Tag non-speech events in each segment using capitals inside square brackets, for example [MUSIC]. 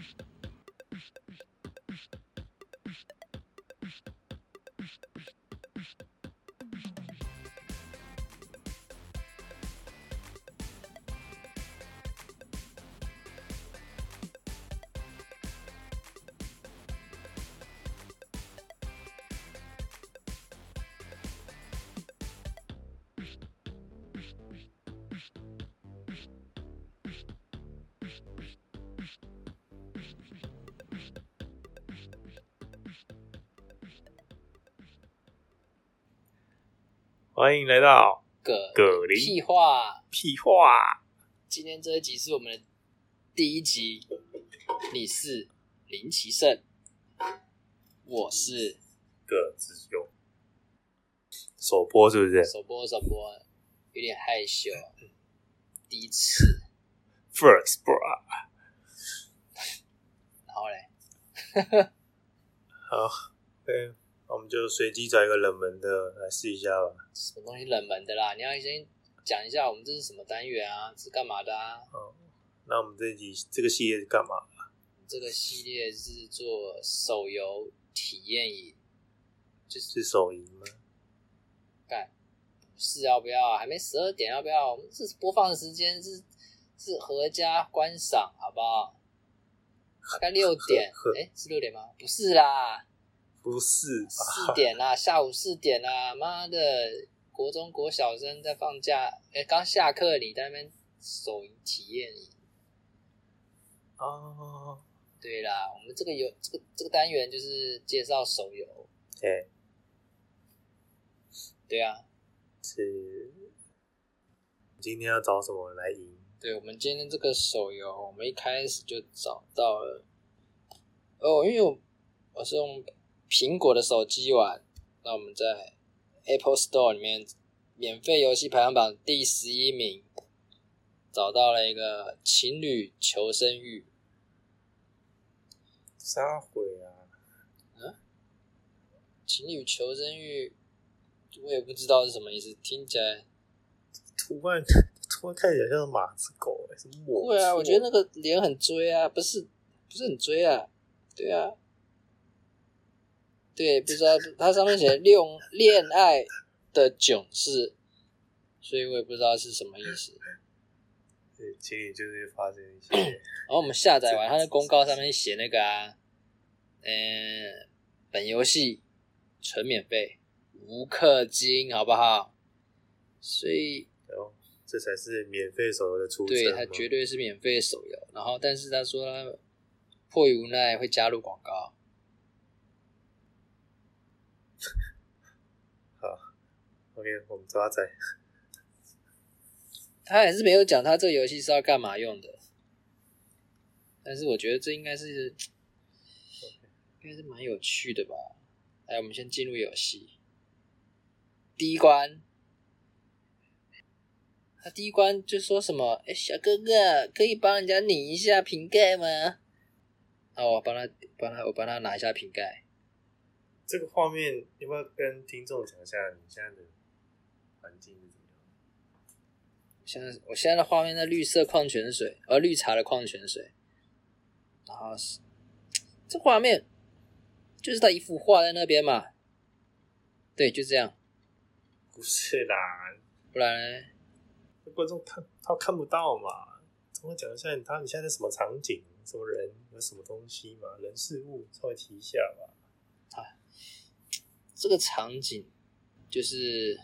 Psst. 欢迎来到葛葛林屁话。屁话。今天这一集是我们的第一集，你是林奇胜，我是葛子勇，首播是不是首播首播，有点害羞，第一次，？First bro，然后嘞，好，对，我们就随机找一个冷门的来试一下吧。什么东西冷门的啦？你要先讲一下我们这是什么单元啊？是干嘛的啊？哦，那我们这一集这个系列是干嘛？这个系列是做手游体验营，就是是手淫吗？干，是要不要啊？还没十二点，要不要？我们这播放的时间是是合家观赏，好不好？大概六点哎，是六点吗？不是啦，不是四吧？点啦，[LAUGHS] 下午四点啦，妈的，国中国小生在放假，哎，刚下课，你在那边手淫体验营。哦，对啦，我们这个游这个这个单元就是介绍手游，对，对啊，是。今天要找什么来赢？对，我们今天这个手游，我们一开始就找到了。哦，因为我我是用苹果的手机玩，那我们在 Apple Store 里面免费游戏排行榜第十一名，找到了一个情侣求生欲。撒毁啊！情侣求生欲，我也不知道是什么意思，听起来图案图案看起来像是马子狗、欸，是我。对啊，我觉得那个脸很追啊，不是不是很追啊，对啊，对，不知道它上面写恋恋爱的囧事，所以我也不知道是什么意思。对，其实就是发生一些然后我们下载完它的公告上面写那个啊，嗯、本游戏纯免费，无氪金，好不好？所以哦，这才是免费手游的出对，身吗它绝对是免费手游。然后，但是他说他迫于无奈会加入广告。好，OK，我们抓仔。他还是没有讲他这个游戏是要干嘛用的。但是我觉得这应该是，应该是蛮有趣的吧。来，我们先进入游戏。第一关，他第一关就说什么？哎，小哥哥，可以帮人家拧一下瓶盖吗？啊，我帮他，帮他，我帮他拿一下瓶盖。这个画面要不要跟听众讲一下你现在的环境是怎么样？现在我现在的画面在绿色矿泉水，呃，绿茶的矿泉水，然后是这画面就是他一幅画在那边嘛，对，就这样，不是啦，不然呢？观众看他看不到嘛。怎么讲一下你他你现在是什么场景、什么人、有什么东西嘛，人事物稍微提一下吧。这个场景就是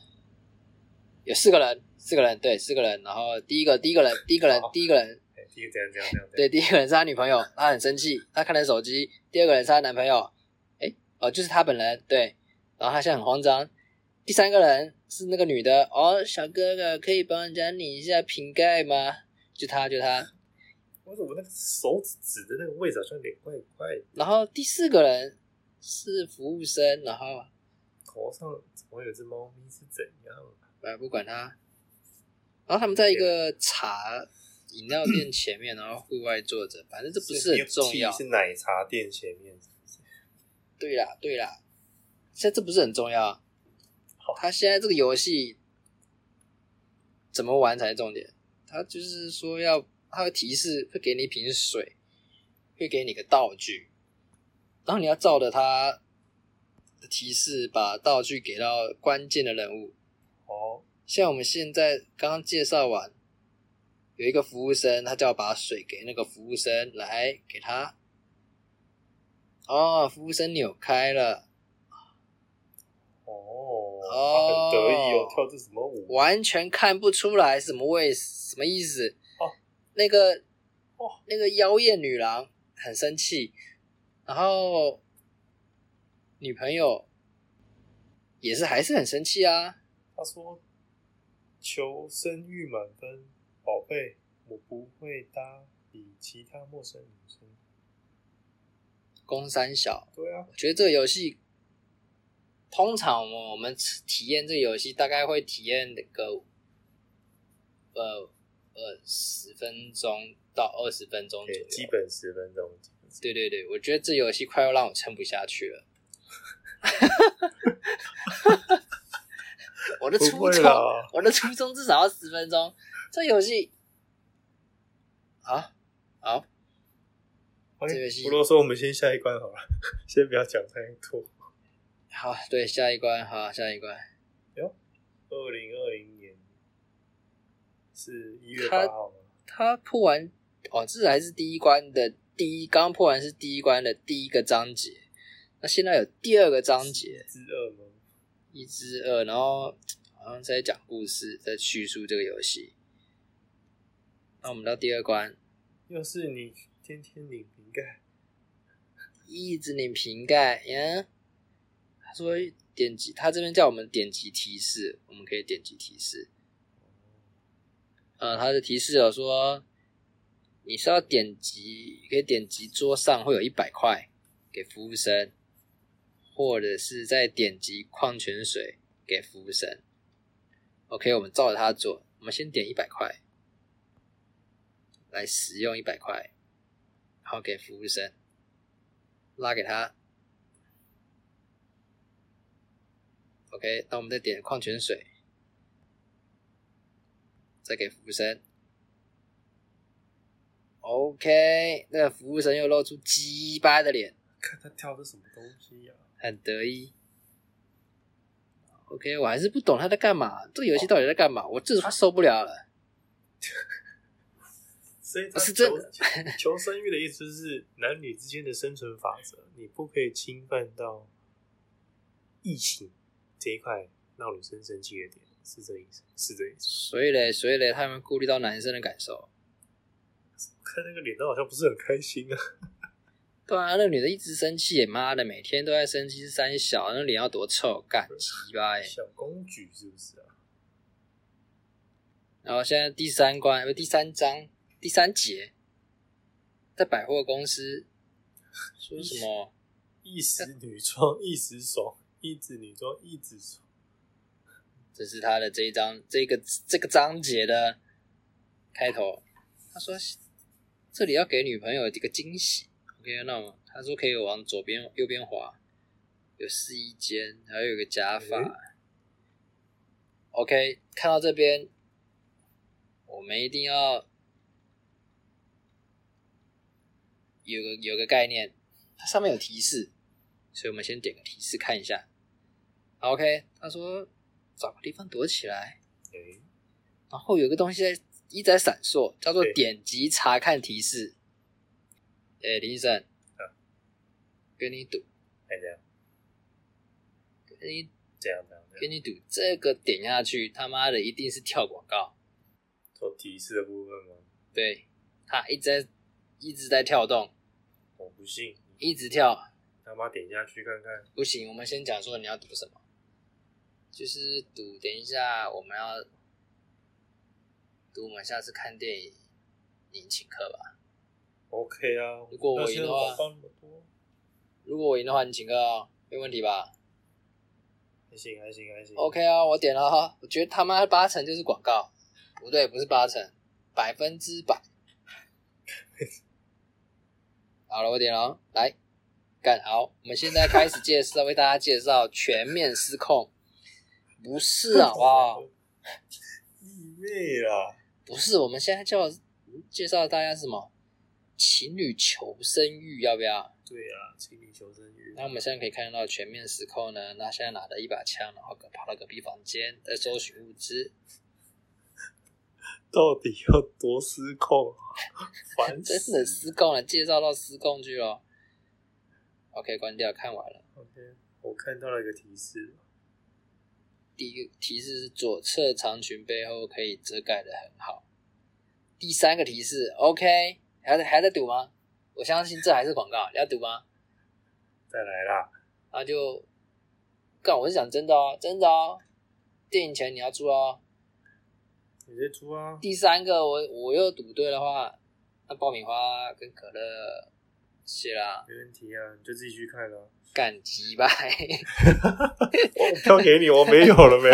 有四个人，四个人，对，四个人，然后第一个第一个人第一个人第一个人哎，第一个对，第一个人是他女朋友，他很生气，他看了手机。第二个人是他男朋友，哎，哦，就是他本人，对。然后他现在很慌张。第三个人是那个女的，哦，小哥哥可以帮人家拧一下瓶盖吗？就他，就他。为什么那个手指指的那个位置好像有点怪怪的？然后第四个人是服务生，然后头上怎么有只猫咪是怎样？哎不管他。然后他们在一个茶饮料店前面，然后户外坐着，反正这不是很重要是奶茶店前面是不是对啦，对啦，现在这不是很重要。他现在这个游戏怎么玩才是重点。他就是说要，他会提示，会给你一瓶水，会给你个道具，然后你要照着他的提示把道具给到关键的人物。哦，像我们现在刚刚介绍完，有一个服务生，他叫我把水给那个服务生来给他。哦，服务生扭开了，哦，他哦很得意哦，跳这什么舞？完全看不出来什么位，什么意思？哦，那个，哦，那个妖艳女郎很生气，然后女朋友也是还是很生气啊。他说：“求生欲满分，宝贝，我不会搭理其他陌生女生。宫三小，对啊，我觉得这个游戏，通常我们我们体验这个游戏大概会体验那个呃呃十分钟到二十分钟左，右。基本十分钟。基本10对对对，我觉得这游戏快要让我撑不下去了。[LAUGHS] 我的初衷，[LAUGHS] 我的初衷至少要十分钟。这游戏，啊，好，哎这个戏不啰嗦，我们先下一关好了，先不要讲太多。[LAUGHS] 好，对，下一关，好，下一关。哟二零二零年是一月他八号吗？他破完，哦，这还是第一关的第一，刚刚破完是第一关的第一个章节。那现在有第二个章节，之二吗？一之二，然后好像在讲故事，在叙述这个游戏。那我们到第二关，又是你天天拧瓶盖，一直拧瓶盖呀。他说点击，他这边叫我们点击提示，我们可以点击提示。呃，他的提示有说，你是要点击，可以点击桌上会有一百块给服务生，或者是再点击矿泉水给服务生。OK，我们照着他做，我们先点一百块，来使用一百块，然后给服务生拉给他。OK，那我们再点矿泉水，再给服务生。OK，那服务生又露出鸡巴的脸，看他跳的什么东西呀、很得意。OK，我还是不懂他在干嘛，这个游戏到底在干嘛？我这受不了了。[LAUGHS] 所以他是真求的求生欲的意思是男女之间的生存法则，你不可以侵犯到异性这一块让女生生气的点，是这意思？是这意思？所以嘞，所以嘞，他们顾虑到男生的感受。看那个脸都好像不是很开心啊。对啊，那个女的一直生气，妈的，每天都在生气，是三小，那脸要多臭，干鸡巴欸小公举是不是啊？然后现在第三关，不，第三章，第三节，在百货公司 [LAUGHS] 说什么？一时女装一时爽，一直女装一直爽。这是他的这一章这个这个章节的开头。他说这里要给女朋友一个惊喜。OK，那我他说可以往左边、右边滑，有试衣间，还有一个假发。诶 OK，看到这边，我们一定要有个有个概念，它上面有提示，所以我们先点个提示看一下。OK，他说找个地方躲起来，哎、然后有个东西在一直在闪烁，叫做点击查看提示。哎，林医生，啊跟你赌，哎这样。跟你这样这样这样，跟你赌，这个点下去，他妈的一定是跳广告。做提示的部分吗？对，他一直在一直在跳动，我不信，一直跳，他妈点下去看看。不行，我们先讲说你要赌什么，就是赌，等一下我们要赌我们下次看电影，你请客吧。OK 啊，如果我赢的话如果我赢的话，你请客哦，没问题吧还行还行还行。？OK 啊，我点了哈，我觉得他妈八成就是广告，不对，不是八成，百分之百。[LAUGHS] 好了，我点了哦，来干好，我们现在开始介绍，为大家介绍全面失控。不是啊，[LAUGHS] 哇不好？弟妹啦，不是，我们现在叫介绍大家什么？情侣求生欲要不要？对啊，情侣求生欲。那我们现在可以看到全面失控呢，那现在拿着一把枪，然后跑到隔壁房间在搜寻物资。[LAUGHS] 到底要多失控？烦真的失控了，介绍到失控去了。OK，关掉，看完了。OK，我看到了一个提示。第一个提示是左侧长裙背后可以遮盖的很好。第三个提示，OK，还在还在赌吗？我相信这还是广告，你要赌吗？再来啦！那就干，我是讲真的哦，真的哦，电影钱你要出哦。你在出啊？第三个，我我又赌对的话，那爆米花跟可乐谢啦。没问题啊，你就自己去看了。干鸡吧！我票给你，我没有了没？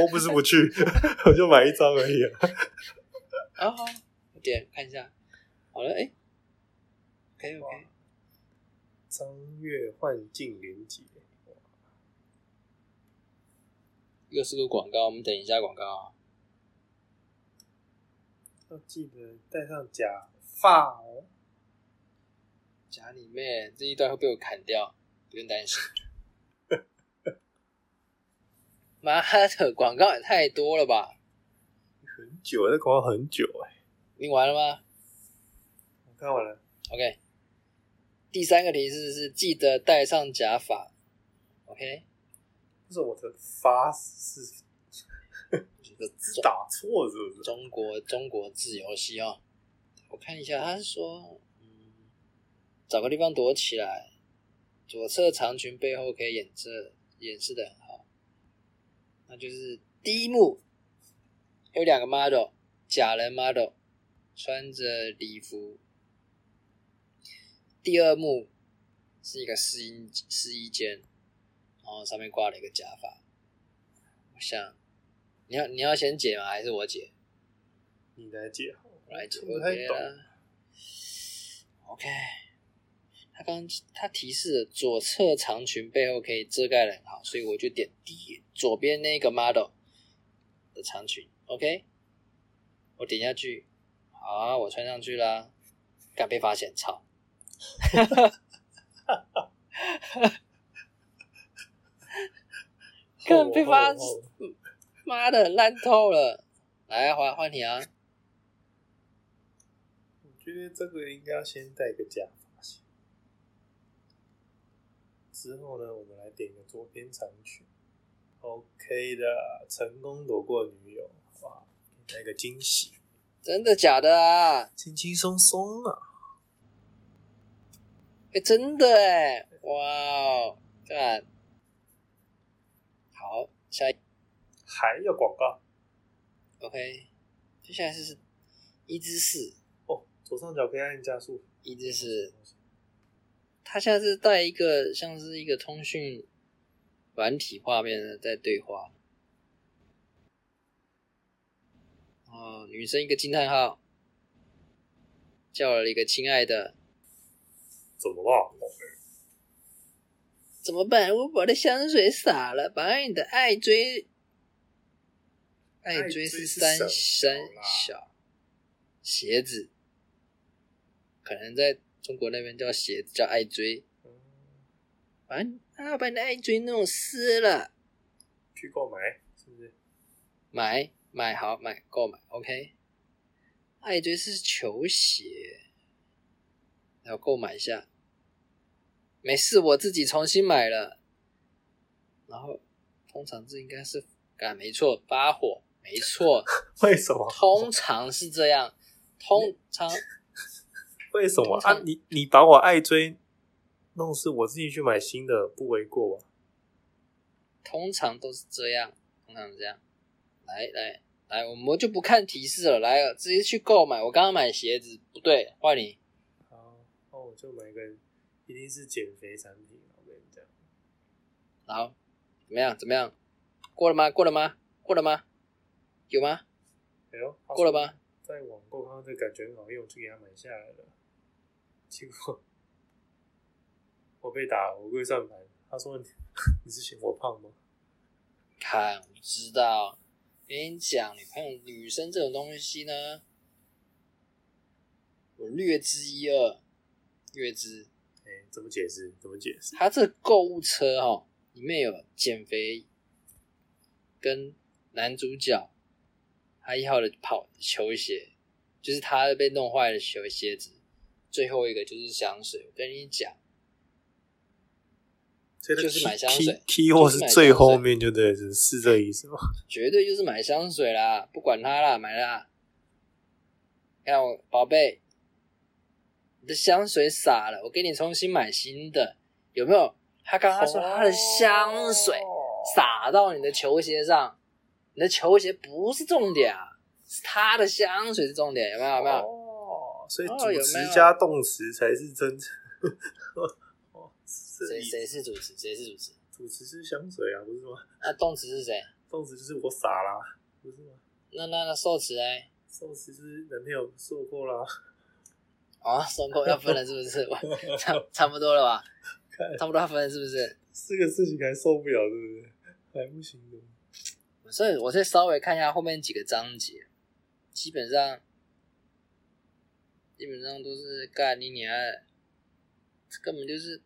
我不是不去，[LAUGHS] 我就买一张而已啊。啊，点看一下，好了，哎，可以 OK。张月幻境连接，又是个广告，我们等一下广告啊。要记得戴上假发哦。假里面这一段会被我砍掉，不用担心。[LAUGHS] 妈的，广告也太多了吧！很久，这广告很久哎。你完了吗？我看完了。OK。第三个提示是记得戴上假发。OK。这是我的发是，打错是不是？[LAUGHS] 中国中国字游戏哦。我看一下，他是说。找个地方躲起来，左侧长裙背后可以掩饰掩饰的很好。那就是第一幕有两个 model 假人 model 穿着礼服，第二幕是一个试衣试衣间，然后上面挂了一个假发。我想你要你要先解吗？还是我解？你来解，我来解。OK 了。OK。他刚他提示左侧长裙背后可以遮盖的很好，所以我就点第左边那个 model 的长裙，OK，我点下去，好啊，我穿上去啦，敢被发现，操，哈哈哈哈哈，敢被发现，妈的烂透了，来换换你啊，我觉得这个应该要先戴个假发。之后呢，我们来点个左边长裙，OK 的，成功躲过女友，哇，来个惊喜，真的假的啊？轻轻松松啊，哎，真的哎，哇，看，好，下一还要广告，OK，接下来是一至四，哦，左上角可以按加速，一至四。他现在是带一个像是一个通讯软体画面的在对话。哦，女生一个惊叹号，叫了一个亲爱的，怎么了？怎么办？我把的香水洒了，把你的爱追，爱追是三三小鞋子，可能在。中国那边叫鞋子叫爱追，把啊把你的爱追弄湿了，去购买是不是？买买好买购买 OK，爱追是球鞋，要购买一下，没事我自己重新买了，然后通常这应该是啊没错发火没错，[LAUGHS] 为什么？通常是这样，通常。[LAUGHS] 为什么啊？你你把我爱追弄死，我自己去买新的不为过吧？通常都是这样，通常这样。来来来，我们就不看提示了，来了直接去购买。我刚刚买鞋子，不对，换你。就买个，一定是减肥产品。我跟你讲。好，怎么样？怎么样？过了吗？过了吗？过了吗？有吗？哎呦，过了吗？在网购看到这感觉很好用，就给他买下来了。结果我被打，我跪上盘。他说：“ [LAUGHS] 你是嫌我胖吗？”看，我知道。跟你讲，女朋友、女生这种东西呢，我我略知一二，略知。哎，怎么解释？怎么解释？他这购物车哈、里面有减肥跟男主角他一号的跑球鞋，就是他被弄坏的球鞋子。最后一个就是香水，我跟你讲，就是买香水 key 或是最后面就对了，是是这意思吗？[LAUGHS] 绝对就是买香水啦，不管它啦，买啦。看我宝贝，你的香水洒了，我给你重新买新的，有没有？他刚刚说他的香水洒到你的球鞋上，你的球鞋不是重点啊，是他的香水是重点，有没有？有没有？哦，所以哦主词有没有加动词才是真正。[LAUGHS] 哦，是这谁谁是主持？谁是主持？主持是香水啊，不是吗？那 [LAUGHS] 动词是谁？动词就是我傻啦，不是吗？那那那受词哎？受词就是男朋友受过啦，哦，松口要分了是不是？[LAUGHS] 差差不多了吧？看差不多要分了是不是？这个事情还受不了，是不是？还不行的。所以我再稍微看一下后面几个章节，基本上基本上都是干你娘的，这根本就是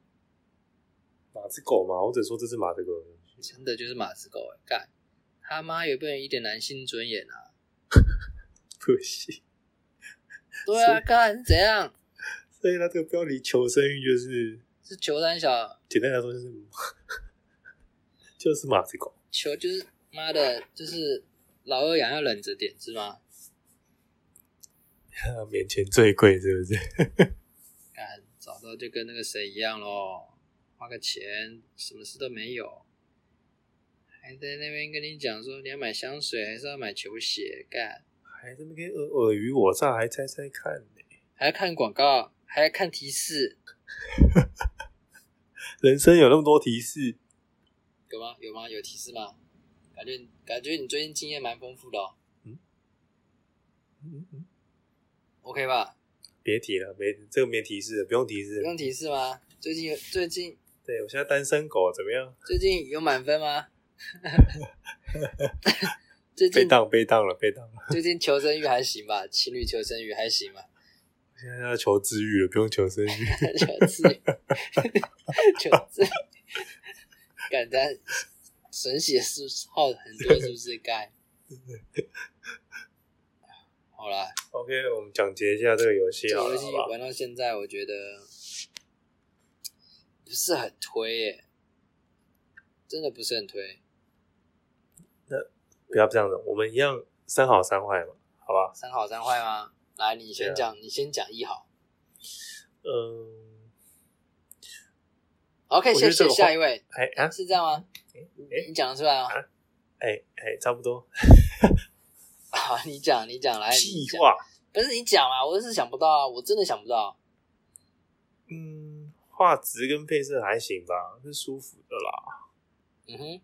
马子狗嘛，我只说这是马子狗。真的就是马子狗哎，干他妈有没有一点男性尊严啊？[LAUGHS] 不行，[LAUGHS] 对啊，干是怎样？所以他这个标题求生欲就是是求三小简单来说就是 [LAUGHS] 就是马子狗。求就是妈的，就是老二养要忍着点是吗？[LAUGHS] 免钱最贵，是不是？干找到就跟那个谁一样咯，花个钱什么事都没有，还在那边跟你讲说你要买香水还是要买球鞋，干还这么跟尔尔虞我诈，还猜猜看呢、还要看广告，还要看提示，[LAUGHS] 人生有那么多提示，有吗？有吗？有提示吗？感觉感觉你最近经验蛮丰富的哦嗯嗯嗯，，OK 吧？别提了，没这个没提示，不用提示。不用提示吗？最近有最近对我现在单身狗怎么样？最近有满分吗？[LAUGHS] [LAUGHS] 最被近当被当了，被当了。[LAUGHS] 最近求生欲还行吧？情侣求生欲还行吧？我 [LAUGHS] 现在要求治愈了，不用求生欲。[LAUGHS] 求治，求治，感觉神血是耗很多，是不是？该，好啦，OK，我们讲解一下这个游戏这个？游戏玩到现在，我觉得不是很推耶，真的不是很推。不要这样子，我们一样三好三坏嘛，好吧？三好三坏吗？来，你先讲，你先讲一好。嗯，OK，谢谢下一位，哎啊，是这样吗？哎你讲得出来吗？哎哎，差不多。[LAUGHS] 好，你讲，你讲，来，你讲，屁话，不是你讲啊，我是想不到啊，我真的想不到。嗯，画质跟配色还行吧，是舒服的啦。嗯哼，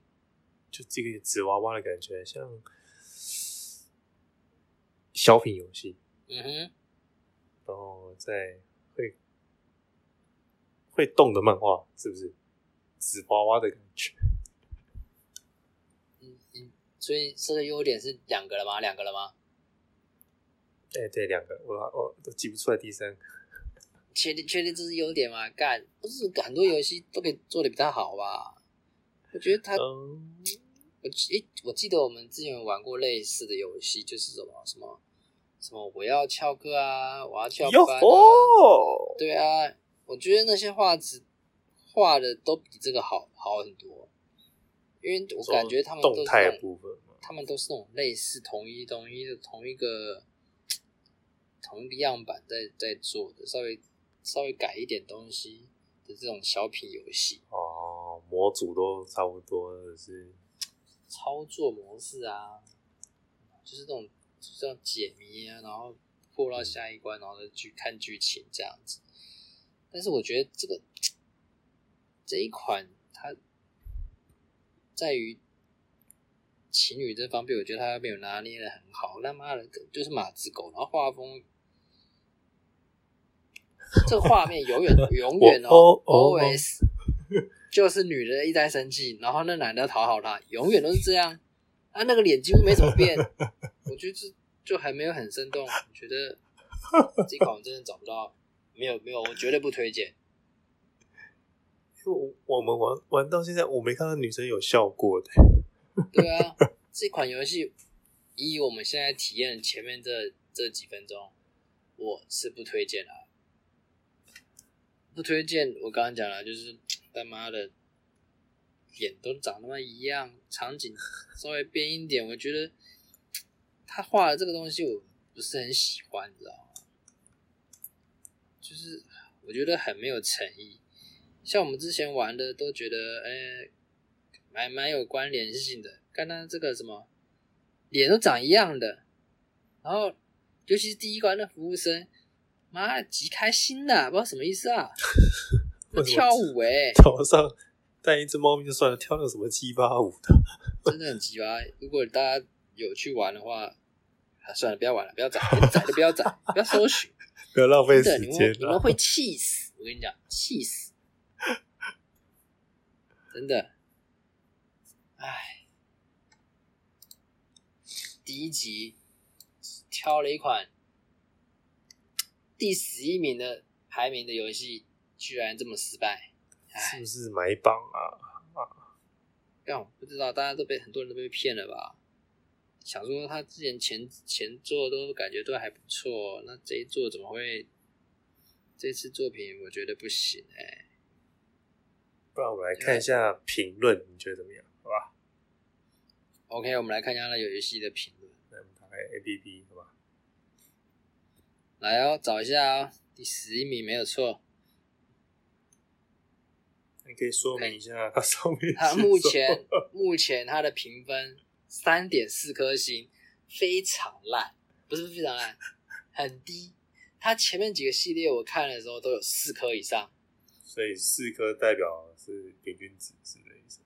就这个纸娃娃的感觉，像小品游戏，嗯哼，然后再会会动的漫画，是不是？纸娃娃的感觉，嗯嗯，所以这个优点是两个了吗？两个了吗？哎、对，两个，我我都记不出来第三个。确定确定这是优点吗？干，不是很多游戏都可以做的比他好吧？我觉得他，嗯，我记诶，我记得我们之前有玩过类似的游戏，就是什么什么什么我要翘课啊，我要翘班啊，对啊，我觉得那些画质画的都比这个好好很多，因为我感觉他们都是动态的部分，他们都是那种类似同一同一的同一个同一个样板在在做的，稍微稍微改一点东西的这种小品游戏，哦，模组都差不多，是操作模式啊，就是这种就是这种解谜啊，然后过到下一关，然后再去看剧情这样子。但是我觉得这个这一款它在于情侣这方面，我觉得它没有拿捏的很好。他妈的，就是马子狗，然后画风，这个画面永远 [LAUGHS] 永远哦，always 就是女的一再生气，然后那男的讨好她，永远都是这样。啊，那个脸几乎没怎么变，[LAUGHS] 我觉得这就还没有很生动。我觉得这款我真的找不到，没有没有，我绝对不推荐。因为我我们玩玩到现在，我没看到女生有笑过的。对啊，[LAUGHS] 这款游戏以我们现在体验前面这这几分钟，我是不推荐的。不推荐，我刚刚讲了，就是 [TSK] 他妈的脸都长他妈一样，场景稍微变一点，我觉得他画的这个东西我不是很喜欢，你知道吗？就是我觉得很没有诚意。像我们之前玩的都觉得，哎，蛮蛮有关联性的。刚刚这个什么脸都长一样的，然后尤其是第一关的服务生。妈，极开心的，不知道什么意思啊？[LAUGHS] 跳舞哎，早上带一只猫咪就算了，跳那什么鸡巴舞的，[LAUGHS] 真的很鸡巴。如果大家有去玩的话，啊，算了，不要玩了，不要宰，[LAUGHS] 宰就不要宰，不要搜寻，不要浪费时间，你们会气死。我跟你讲，气死，真的。唉，第一集挑了一款。第十一名的排名的游戏居然这么失败，是不是买榜啊？啊，不知道，大家都被很多人都被骗了吧？想说他之前前前作都感觉都还不错，那这一作怎么会？这次作品我觉得不行哎。不然我们来看一下评论，你觉得怎么样？好吧？OK，我们来看一下那游戏的评论。来我们打开 APP，好吧？来哦，找一下哦，第十一名没有错。你可以说明一下他上面。他目前目前他的评分三点四颗星，非常烂，不是非常烂，很低。他前面几个系列我看的时候都有四颗以上，所以四颗代表是平均值是的意思。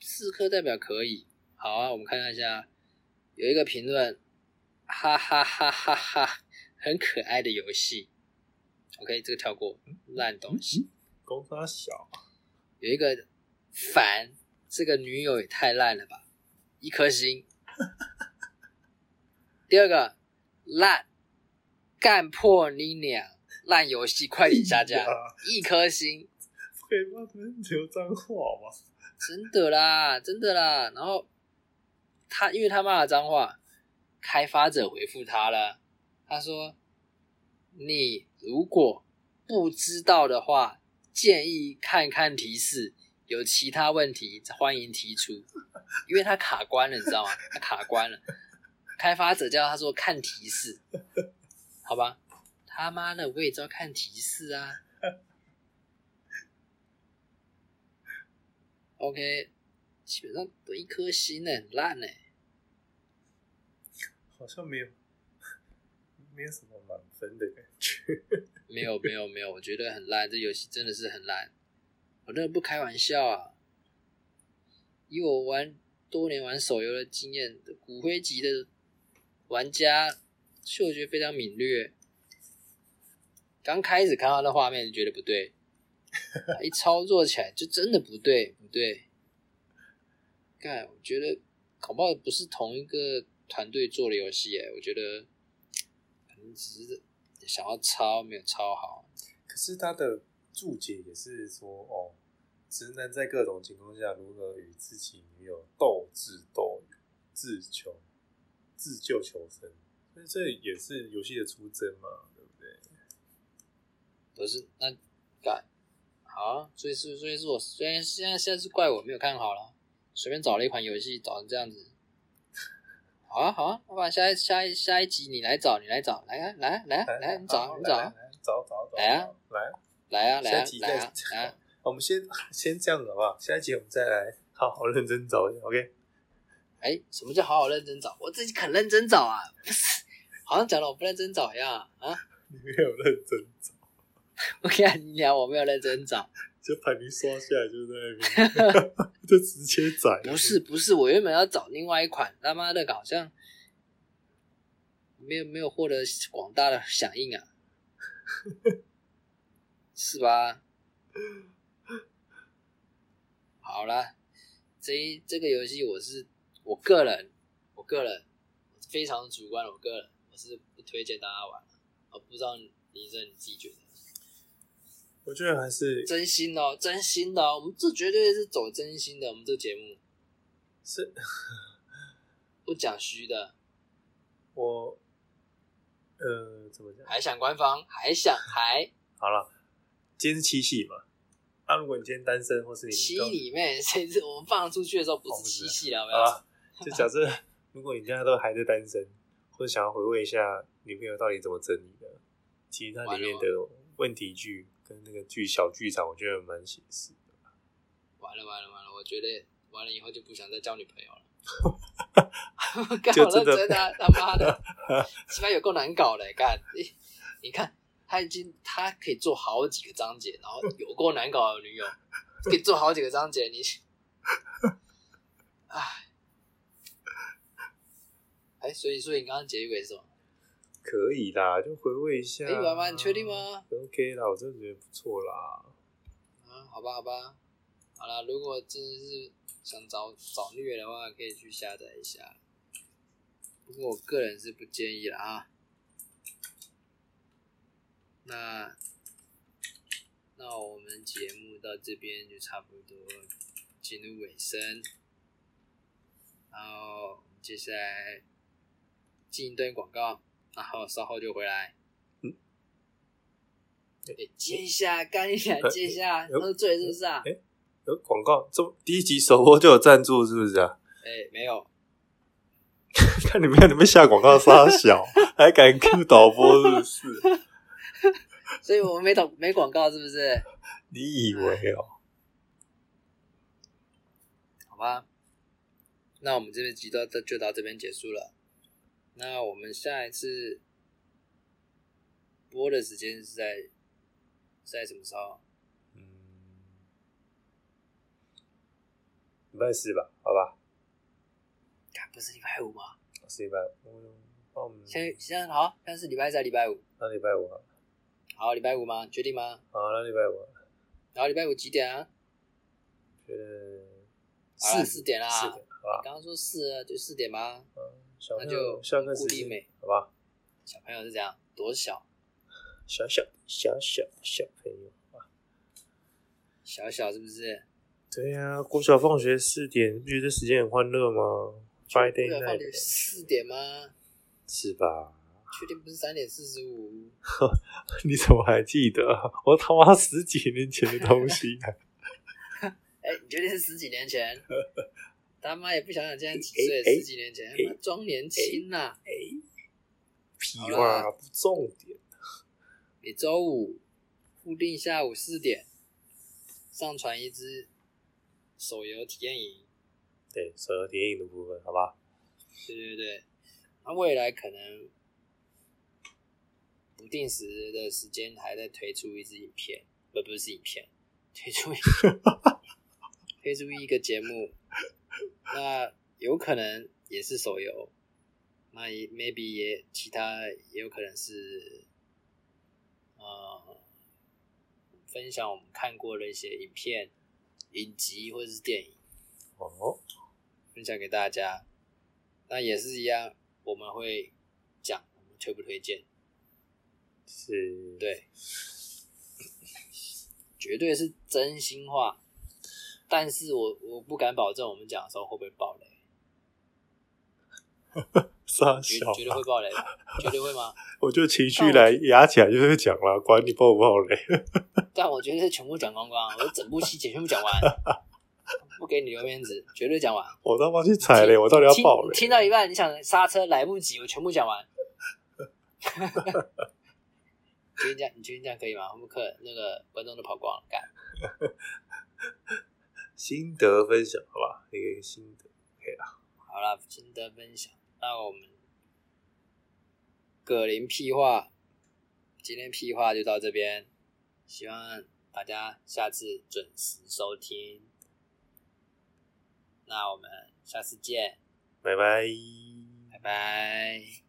四颗代表可以，好啊，我们看一下，有一个评论，哈哈哈哈哈。很可爱的游戏，OK，这个跳过，烂东西。公差小，有一个烦，这个女友也太烂了吧，一颗星。[LAUGHS] 第二个烂，干破你娘，烂游戏，快点下架，一颗星。[LAUGHS] 可以骂成流脏话吗？[LAUGHS] 真的啦，真的啦。然后他因为他骂了脏话，开发者回复他了。他说：“你如果不知道的话，建议看看提示。有其他问题，欢迎提出。因为他卡关了，你知道吗？他卡关了。开发者叫他说看提示，好吧？他妈的，我也知道看提示啊。OK，基本上都一颗星呢，很烂呢。好像没有。”没有什么满分的感觉，没有没有没有，我觉得很烂，这游戏真的是很烂，我真的不开玩笑啊！以我玩多年玩手游的经验，骨灰级的玩家嗅觉非常敏锐，刚开始看到那画面就觉得不对，一操作起来就真的不对不对，看我觉得恐怕不是同一个团队做的游戏哎，我觉得。只是想要抄，没有抄好。可是他的注解也是说，哦，直男在各种情况下如何与自己女友斗智斗勇、自求、自救求生，所以这也是游戏的出征嘛，对不对？不是，那干好，所以是，所以是我虽然现在现在是怪我没有看好了，随便找了一款游戏，找成这样子。好啊好啊，我把下一下一下一集你来找，你来找，来啊来来来，你找你找，找找找，来啊来来啊来啊来啊来，我们先先这样子好不好？下一集我们再来好好认真找，OK？哎，什么叫好好认真找？我自己肯认真找啊，不是，好像讲的我不认真找一样啊？[LAUGHS] 你没有认真找，我跟你讲我没有认真找。就排名刷下来就在那边，[LAUGHS] 就直接宰。不是不是，我原本要找另外一款，他妈的，好像没有没有获得广大的响应啊，是吧？好了，这这个游戏我是我个人，我个人非常主观，我个人我是不推荐大家玩我不知道李正你自己觉得？我觉得还是真心的、哦，真心的哦、我们这绝对是走真心的。我们这节目是 [LAUGHS] 不讲虚的，我呃怎么讲？还想官方，还想还 [LAUGHS] 好了，今天是七夕嘛。那、如果你今天单身，或是你七刚里面，谁知我们放出去的时候不是七夕了，有没好有？啦就假设如果你现在都还在单身，或者想要回味一下女朋友到底怎么整理的，其实它里面的问题剧跟那个剧小剧场，我觉得蛮写实的。完了完了完了，我觉得完了以后就不想再交女朋友了。[LAUGHS] [LAUGHS] 干我真的，他妈的，[LAUGHS] 起码有够难搞的，干你你看，他已经他可以做好几个章节，然后有够难搞的女友，可以做好几个章节，你，哎，哎，所以所以你刚刚结尾是什么？可以啦，就回味一下。可以玩吗你确定吗？OK 啦，我真的觉得不错啦。啊，好吧，好吧，好啦，如果真的是想找找虐的话，可以去下载一下。不过我个人是不建议了啊。那那我们节目到这边就差不多进入尾声，然后接下来进一段广告，然后稍后就回来。嗯哎，接一下，干一下，接一下，呃喝醉是不是啊？哎有广告，这么第一集首播就有赞助，是不是啊？哎，没有，[LAUGHS] 看你们看你们下广告 [LAUGHS] 杀小，还敢 Q 导播，是不是？[LAUGHS] 所以我们没导没广告，是不是？你以为哦？好吧，那我们这边集到这就到这边结束了。那我们下一次播的时间是在在什么时候？嗯，礼拜四吧，好吧？看不是礼拜五吗？是礼拜五。嗯那我们现在现在好，现在是礼拜四还是礼拜五？那礼拜五啊，好，礼拜五吗？确定吗？好，那礼拜五啊，然后礼拜五几点啊？四四点啦四点，好吧？刚刚说四，就四点吗？嗯，那就友下课时间好吧？小朋友是这样，多小？小小小小小朋友啊，小小是不是？对呀、国小放学四点，不觉得时间很欢乐吗？Friday night 四点吗？是吧？确定不是三点四十五？[LAUGHS] 你怎么还记得啊？[LAUGHS] 我他妈十几年前的东西啊！[LAUGHS] 哎、你确定是十几年前？他妈也不想想现在几岁？十几年前，他妈装年轻呐、屁好啦话不重点。每周五固定下午四点上传一支手游体验营。对，手游体验营的部分，好吧？对对对，那未来可能不定时的时间还在推出一支影片，不不是影片，推出一 [LAUGHS] 推出一个节目，[LAUGHS] 那有可能也是手游，那也 maybe 也其他也有可能是呃分享我们看过的一些影片、影集或者是电影。哦，分享给大家。那也是一样，我们会讲我们推不推荐，是，，对，[COUGHS] 绝对是真心话。但是我我不敢保证我们讲的时候会不会爆雷，[LAUGHS] 傻绝小啊绝对会！爆雷吧，绝对会吗？[LAUGHS] 我就情绪来压起来就会讲了，管你爆不爆雷。[LAUGHS] 但我绝对是全部讲光光，我整部戏全部讲完，不给你留面子，绝对讲完。我他妈去踩雷，我到底要爆雷？听到一半，你想刹车来不及，我全部讲完。确定这样？你确定这样可以吗？我们客那个观众都跑光了，干。心得分享，好吧？一个心得。好了，心得分享。那我们葛林屁话，今天屁话就到这边，希望大家下次准时收听。那我们下次见，拜拜。拜拜。